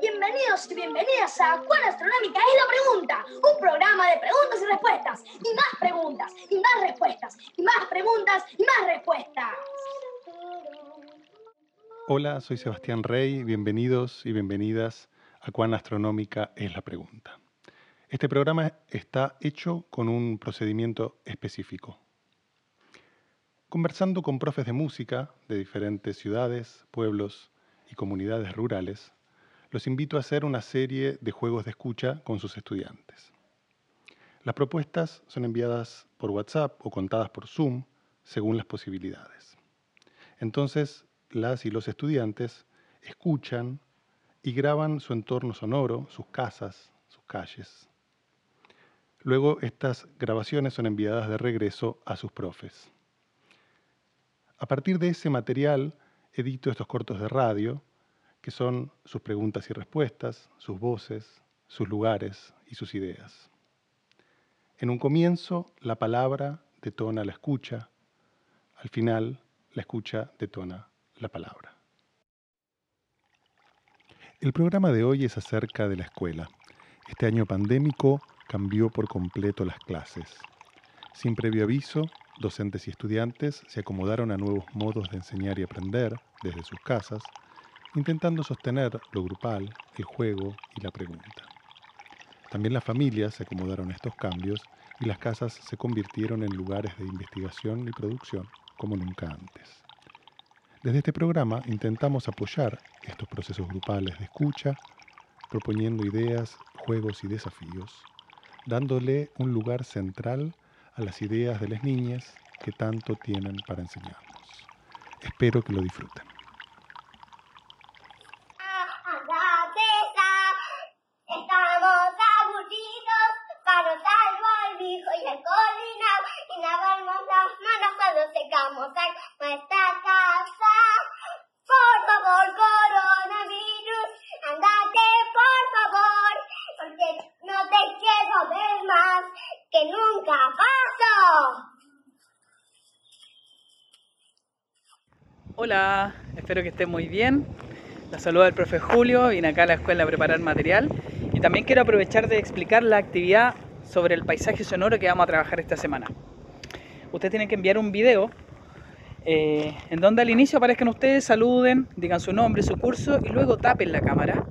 Bienvenidos y bienvenidas a Cuán Astronómica es la Pregunta, un programa de preguntas y respuestas, y más preguntas, y más respuestas, y más preguntas, y más respuestas. Hola, soy Sebastián Rey, bienvenidos y bienvenidas a Cuán Astronómica es la Pregunta. Este programa está hecho con un procedimiento específico. Conversando con profes de música de diferentes ciudades, pueblos y comunidades rurales, los invito a hacer una serie de juegos de escucha con sus estudiantes. Las propuestas son enviadas por WhatsApp o contadas por Zoom según las posibilidades. Entonces, las y los estudiantes escuchan y graban su entorno sonoro, sus casas, sus calles. Luego estas grabaciones son enviadas de regreso a sus profes. A partir de ese material edito estos cortos de radio, que son sus preguntas y respuestas, sus voces, sus lugares y sus ideas. En un comienzo, la palabra detona la escucha, al final, la escucha detona la palabra. El programa de hoy es acerca de la escuela. Este año pandémico cambió por completo las clases. Sin previo aviso, docentes y estudiantes se acomodaron a nuevos modos de enseñar y aprender desde sus casas, intentando sostener lo grupal, el juego y la pregunta. También las familias se acomodaron a estos cambios y las casas se convirtieron en lugares de investigación y producción como nunca antes. Desde este programa intentamos apoyar estos procesos grupales de escucha, proponiendo ideas, juegos y desafíos, dándole un lugar central a las ideas de las niñas que tanto tienen para enseñarnos. Espero que lo disfruten. Espero que estén muy bien. La saluda el profe Julio, vine acá a la escuela a preparar material y también quiero aprovechar de explicar la actividad sobre el paisaje sonoro que vamos a trabajar esta semana. Ustedes tienen que enviar un video eh, en donde al inicio aparezcan ustedes, saluden, digan su nombre, su curso y luego tapen la cámara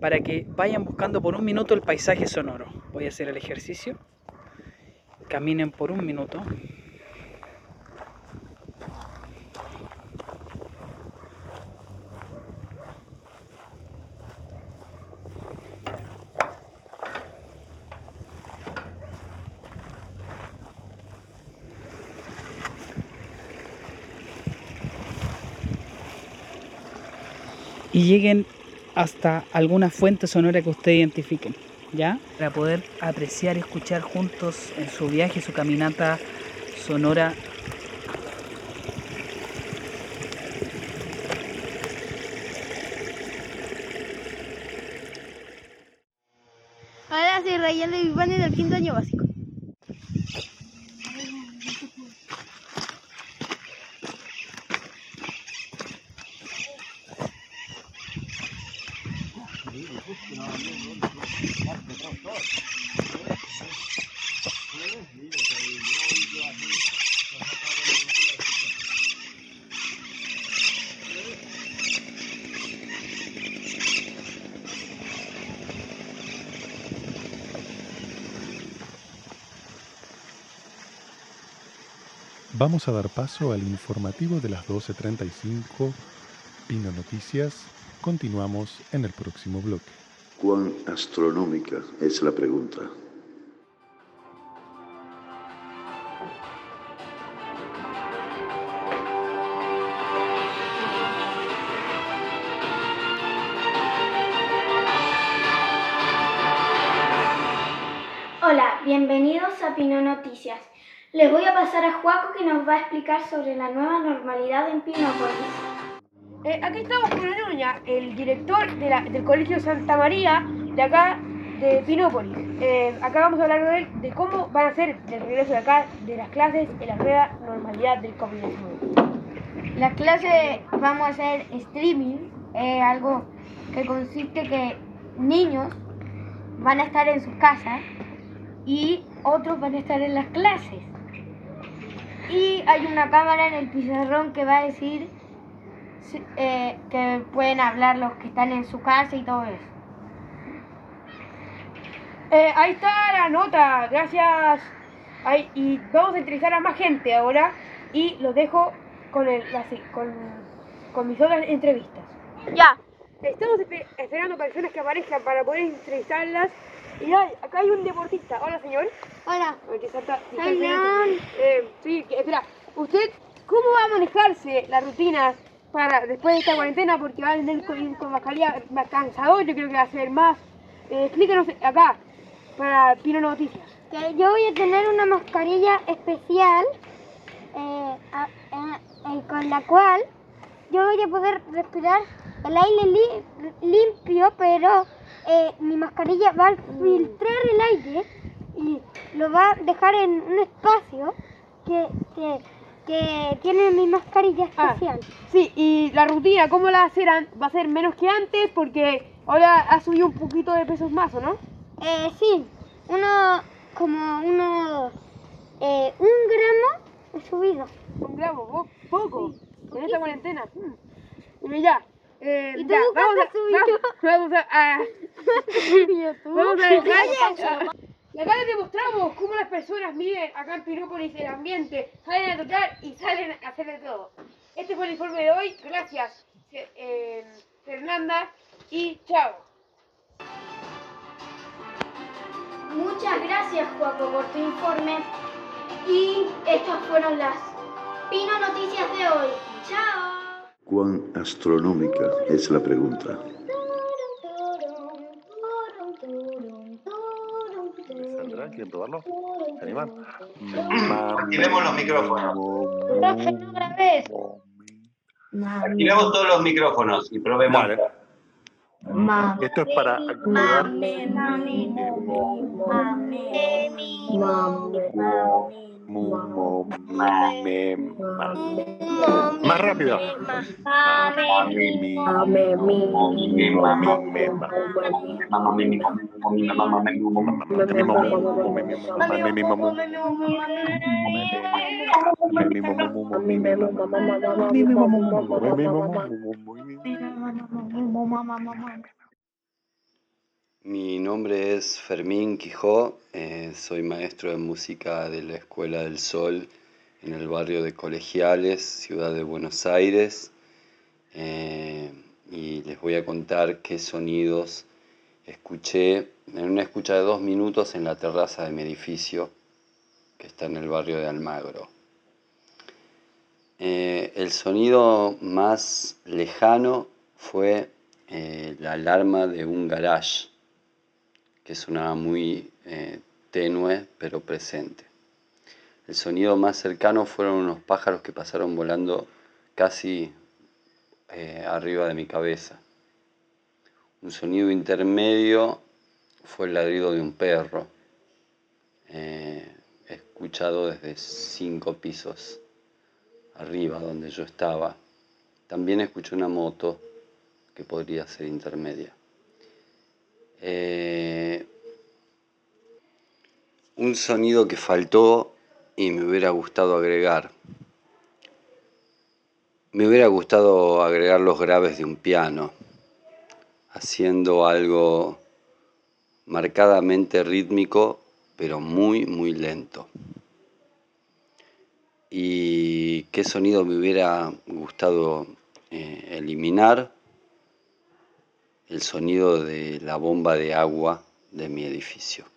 para que vayan buscando por un minuto el paisaje sonoro. Voy a hacer el ejercicio. Caminen por un minuto. Y lleguen hasta alguna fuente sonora que ustedes identifiquen, ¿ya? Para poder apreciar y escuchar juntos en su viaje, su caminata sonora. Hola, soy Rayel de Vivani del quinto año básico. Vamos a dar paso al informativo de las 12.35, Pino Noticias. Continuamos en el próximo bloque. ¿Cuán astronómica es la pregunta? Hola, bienvenidos a Pino Noticias. Les voy a pasar a Juaco que nos va a explicar sobre la nueva normalidad en Pinópolis. Eh, aquí estamos con Nuña, el director de la- del Colegio Santa María de acá de Pinópolis. Eh, acá vamos a hablar de, él, de cómo van a ser el regreso de acá de las clases en la nueva normalidad del COVID-19. Las clases vamos a hacer streaming, eh, algo que consiste que niños van a estar en sus casas y otros van a estar en las clases. Y hay una cámara en el pizarrón que va a decir eh, que pueden hablar los que están en su casa y todo eso. Eh, ahí está la nota, gracias. Ahí, y vamos a entrevistar a más gente ahora y los dejo con, el, la con, con mis otras entrevistas. Ya. Estamos espe- esperando personas que aparezcan para poder entrevistarlas. Y hay, acá hay un deportista. Hola, señor. Hola. Que salta-. Eh, sí, espera. ¿Usted cómo va a manejarse las rutinas para después de esta cuarentena? Porque va a tener con, con mascarilla más cansador, yo creo que va a ser más. Eh, explícanos acá, para Pino Noticias. Yo voy a tener una mascarilla especial eh, a- eh, eh, con la cual yo voy a poder respirar el aire li- limpio, pero eh, mi mascarilla va a filtrar el aire y lo va a dejar en un espacio que, que, que tiene mi mascarilla Ah, especial. sí, y la rutina, ¿cómo la serán? ¿Va a ser menos que antes? Porque ahora ha subido un poquito de pesos más, ¿o no? Eh, sí, uno como uno eh, un gramo he subido. Un gramo, po- poco, en esta cuarentena. Mm. Y ya. Eh, ¿Y tú ya, vamos a, vamos, vamos a, a- ¿Y vamos a acá les demostramos cómo las personas viven acá en Pirópolis el ambiente, salen a tocar y salen a hacer de todo. Este fue el informe de hoy. Gracias, eh, Fernanda, y chao. Muchas gracias, Juaco, por tu informe. Y estas fueron las Pino Noticias de hoy. ¡Chao! ¿Cuán astronómica es la pregunta? ¿Quieren probarlo? ¿Se animan? Activemos los micrófonos. otra vez. Activemos todos los micrófonos y probemos. Dale. Esto es para activar. Mu, mo, me, ma. Más rápido. Mi, mi, mi, ma, mi, nombre es Fermín Quijó, eh, soy maestro de música de la Escuela del Sol en el barrio de Colegiales, ciudad de Buenos Aires, eh, y les voy a contar qué sonidos escuché en una escucha de dos minutos en la terraza de mi edificio, que está en el barrio de Almagro. Eh, el sonido más lejano fue la alarma de un garage que sonaba muy eh, tenue pero presente. El sonido más cercano fueron unos pájaros que pasaron volando casi eh, arriba de mi cabeza. Un sonido intermedio fue el ladrido de un perro, eh, escuchado desde cinco pisos arriba donde yo estaba. También escuché una moto que podría ser intermedia. Un sonido que faltó y me hubiera gustado agregar. Me hubiera gustado agregar los graves de un piano, haciendo algo marcadamente rítmico, pero muy, muy lento. ¿Y qué sonido me hubiera gustado eh, eliminar? El sonido de la bomba de agua de mi edificio.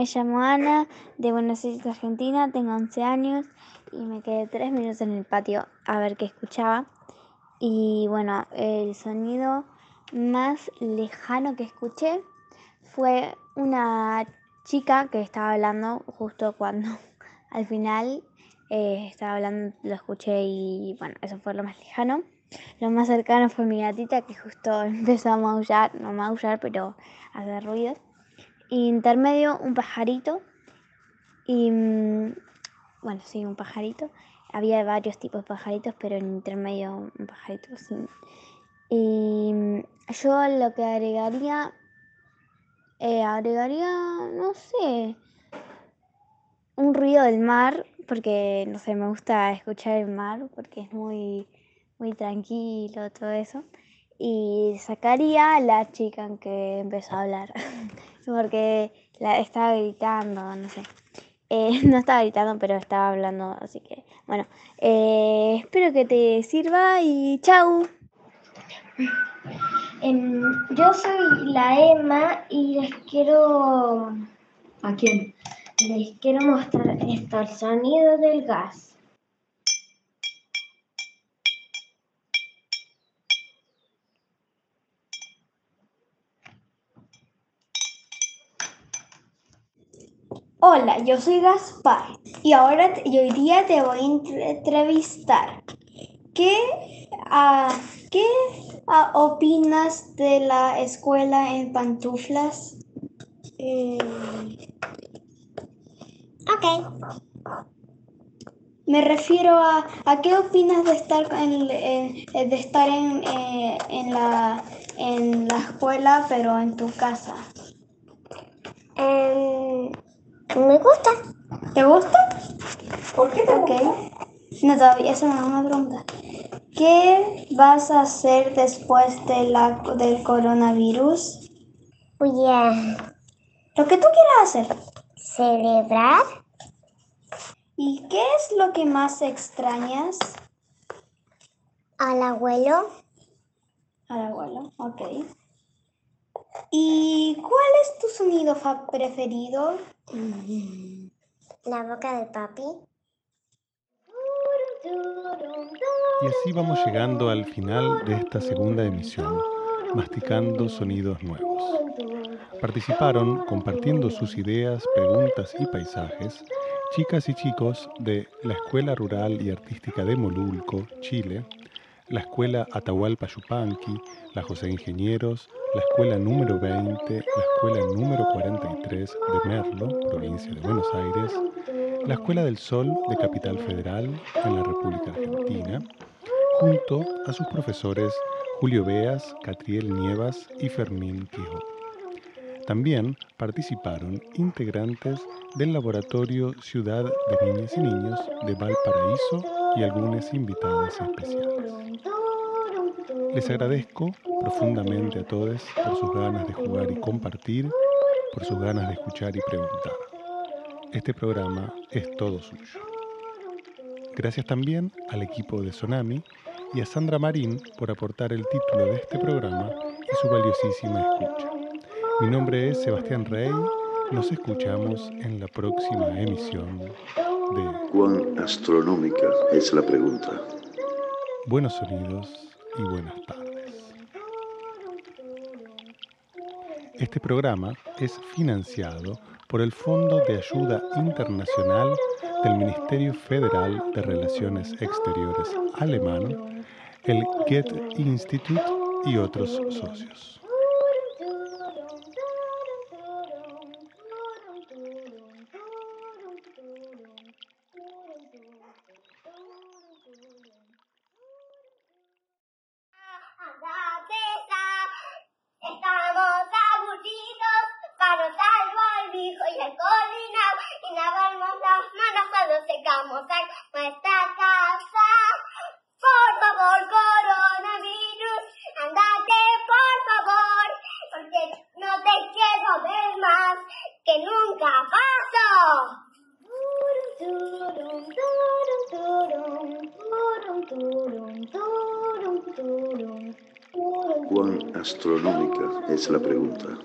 Me llamo Ana, de Buenos Aires, Argentina, tengo 11 años y me quedé tres minutos en el patio a ver qué escuchaba. Y bueno, el sonido más lejano que escuché fue una chica que estaba hablando justo cuando al final eh, estaba hablando, lo escuché y bueno, eso fue lo más lejano. Lo más cercano fue mi gatita que justo empezó a maullar, no maullar, pero a hacer ruidos. Intermedio, un pajarito. Y mm, bueno, sí, un pajarito. Había varios tipos de pajaritos, pero en intermedio un pajarito, sí. Y mm, yo lo que agregaría, eh, agregaría, no sé, un ruido del mar, porque no sé, me gusta escuchar el mar, porque es muy, muy tranquilo, todo eso. Y sacaría a la chica que empezó a hablar, porque la estaba gritando, no sé. Eh, no estaba gritando, pero estaba hablando, así que bueno, eh, espero que te sirva y chau. Em, yo soy la Emma y les quiero... ¿A quién? Les quiero mostrar esto, el sonido del gas. Hola, yo soy Gaspar y ahora y hoy día te voy a entrevistar. ¿Qué, ah, ¿qué ah, opinas de la escuela en pantuflas? Eh, ok. Me refiero a, a qué opinas de estar en, en- de estar en, eh, en la en la escuela pero en tu casa. Me gusta. ¿Te gusta? ¿Por qué te No, todavía esa no es una pregunta. ¿Qué vas a hacer después de la, del coronavirus? Oye, Lo que tú quieras hacer. celebrar ¿Y qué es lo que más extrañas? al abuelo. Al abuelo, ok. ¿Y cuál es tu sonido preferido? La boca del papi. Y así vamos llegando al final de esta segunda emisión, masticando sonidos nuevos. Participaron, compartiendo sus ideas, preguntas y paisajes, chicas y chicos de la Escuela Rural y Artística de Molulco, Chile, la Escuela Atahualpa Yupanqui, la José Ingenieros, la Escuela número 20, la Escuela número 43 de Merlo, provincia de Buenos Aires, la Escuela del Sol de Capital Federal en la República Argentina, junto a sus profesores Julio Beas, Catriel Nievas y Fermín Quijó. También participaron integrantes del Laboratorio Ciudad de Niñas y Niños de Valparaíso y algunos invitados especiales. Les agradezco profundamente a todos por sus ganas de jugar y compartir, por sus ganas de escuchar y preguntar. Este programa es todo suyo. Gracias también al equipo de Sonami y a Sandra Marín por aportar el título de este programa y su valiosísima escucha. Mi nombre es Sebastián Rey. Nos escuchamos en la próxima emisión de ¿Cuán astronómica es la pregunta? Buenos Sonidos y Buenas Tardes. Este programa es financiado por el Fondo de Ayuda Internacional del Ministerio Federal de Relaciones Exteriores alemán, el Goethe Institute y otros socios. ¿Cuán astronómica es la pregunta?